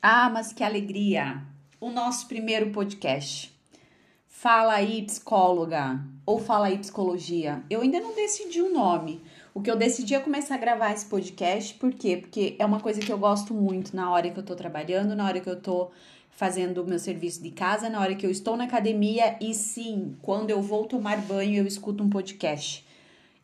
Ah, mas que alegria! O nosso primeiro podcast. Fala aí, psicóloga, ou fala aí, psicologia. Eu ainda não decidi o nome. O que eu decidi é começar a gravar esse podcast, por quê? Porque é uma coisa que eu gosto muito na hora que eu tô trabalhando, na hora que eu tô fazendo o meu serviço de casa, na hora que eu estou na academia e sim, quando eu vou tomar banho, eu escuto um podcast.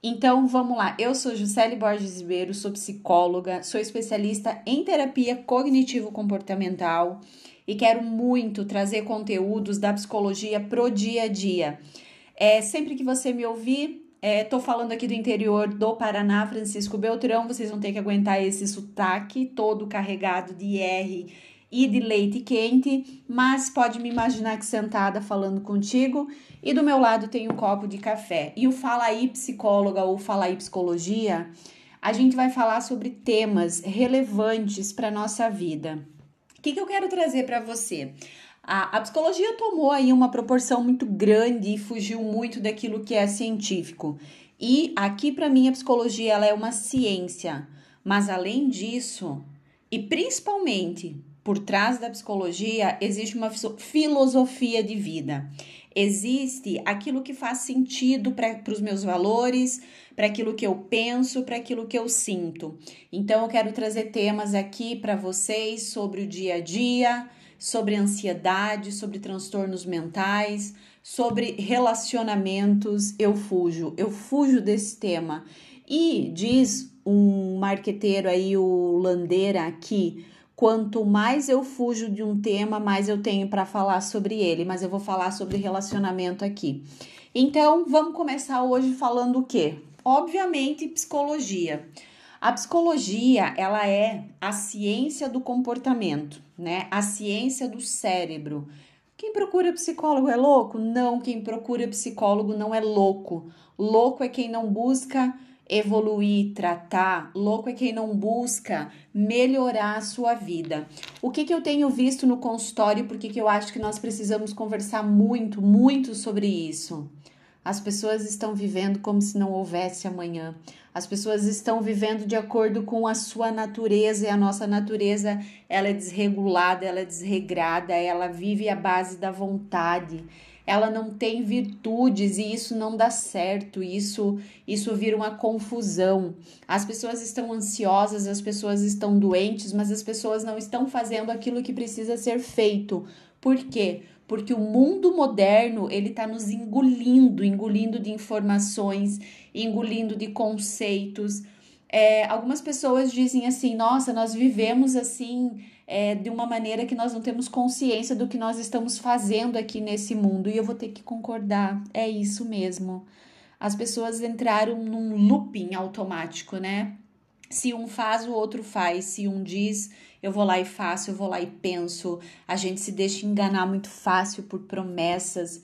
Então, vamos lá. Eu sou Juscelie Borges Ribeiro, sou psicóloga, sou especialista em terapia cognitivo-comportamental e quero muito trazer conteúdos da psicologia pro dia a dia. É, sempre que você me ouvir, estou é, falando aqui do interior do Paraná, Francisco Beltrão, vocês vão ter que aguentar esse sotaque todo carregado de R e de leite quente, mas pode me imaginar aqui sentada falando contigo e do meu lado tem um copo de café. E o Fala aí Psicóloga ou Fala aí Psicologia, a gente vai falar sobre temas relevantes para nossa vida. O que, que eu quero trazer para você? A, a, psicologia tomou aí uma proporção muito grande e fugiu muito daquilo que é científico. E aqui para mim a psicologia ela é uma ciência, mas além disso, e principalmente por trás da psicologia existe uma filosofia de vida. Existe aquilo que faz sentido para os meus valores, para aquilo que eu penso, para aquilo que eu sinto. Então, eu quero trazer temas aqui para vocês sobre o dia a dia, sobre ansiedade, sobre transtornos mentais, sobre relacionamentos. Eu fujo, eu fujo desse tema. E diz um marqueteiro aí, o Landeira, aqui Quanto mais eu fujo de um tema, mais eu tenho para falar sobre ele, mas eu vou falar sobre relacionamento aqui. Então, vamos começar hoje falando o quê? Obviamente, psicologia. A psicologia, ela é a ciência do comportamento, né? A ciência do cérebro. Quem procura psicólogo é louco? Não, quem procura psicólogo não é louco. Louco é quem não busca evoluir, tratar. Louco é quem não busca melhorar a sua vida. O que, que eu tenho visto no consultório, porque que eu acho que nós precisamos conversar muito, muito sobre isso. As pessoas estão vivendo como se não houvesse amanhã. As pessoas estão vivendo de acordo com a sua natureza e a nossa natureza, ela é desregulada, ela é desregrada, ela vive à base da vontade ela não tem virtudes e isso não dá certo, isso isso vira uma confusão. As pessoas estão ansiosas, as pessoas estão doentes, mas as pessoas não estão fazendo aquilo que precisa ser feito. Por quê? Porque o mundo moderno, ele está nos engolindo, engolindo de informações, engolindo de conceitos. É, algumas pessoas dizem assim, nossa, nós vivemos assim é, de uma maneira que nós não temos consciência do que nós estamos fazendo aqui nesse mundo. E eu vou ter que concordar, é isso mesmo. As pessoas entraram num looping automático, né? Se um faz, o outro faz. Se um diz, eu vou lá e faço, eu vou lá e penso. A gente se deixa enganar muito fácil por promessas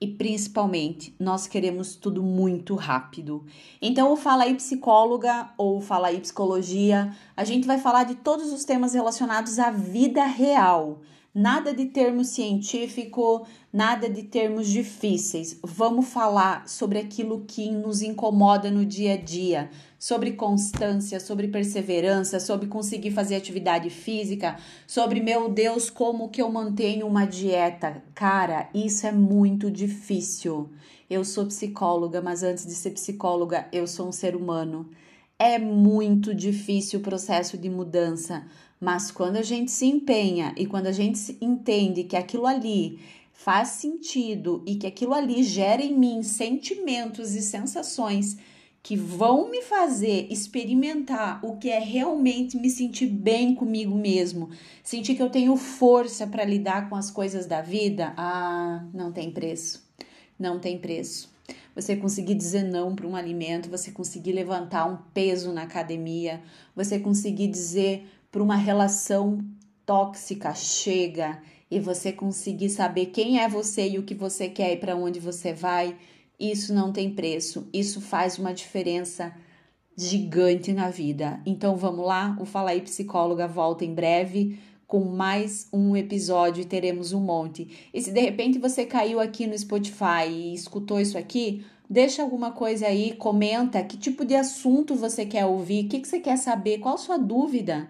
e principalmente nós queremos tudo muito rápido. Então, o Fala aí Psicóloga ou Fala aí Psicologia, a gente vai falar de todos os temas relacionados à vida real. Nada de termo científico, nada de termos difíceis. Vamos falar sobre aquilo que nos incomoda no dia a dia, sobre constância, sobre perseverança, sobre conseguir fazer atividade física, sobre meu Deus, como que eu mantenho uma dieta. Cara, isso é muito difícil. Eu sou psicóloga, mas antes de ser psicóloga, eu sou um ser humano. É muito difícil o processo de mudança, mas quando a gente se empenha e quando a gente entende que aquilo ali faz sentido e que aquilo ali gera em mim sentimentos e sensações que vão me fazer experimentar o que é realmente me sentir bem comigo mesmo, sentir que eu tenho força para lidar com as coisas da vida, ah, não tem preço. Não tem preço. Você conseguir dizer não para um alimento, você conseguir levantar um peso na academia, você conseguir dizer para uma relação tóxica chega e você conseguir saber quem é você e o que você quer e para onde você vai isso não tem preço, isso faz uma diferença gigante na vida. Então vamos lá, o Fala aí Psicóloga volta em breve com mais um episódio e teremos um monte. E se de repente você caiu aqui no Spotify e escutou isso aqui, deixa alguma coisa aí, comenta que tipo de assunto você quer ouvir, o que, que você quer saber, qual sua dúvida.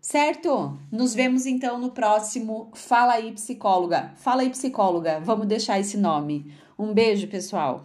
Certo? Nos vemos então no próximo Fala aí Psicóloga. Fala aí Psicóloga, vamos deixar esse nome. Um beijo, pessoal.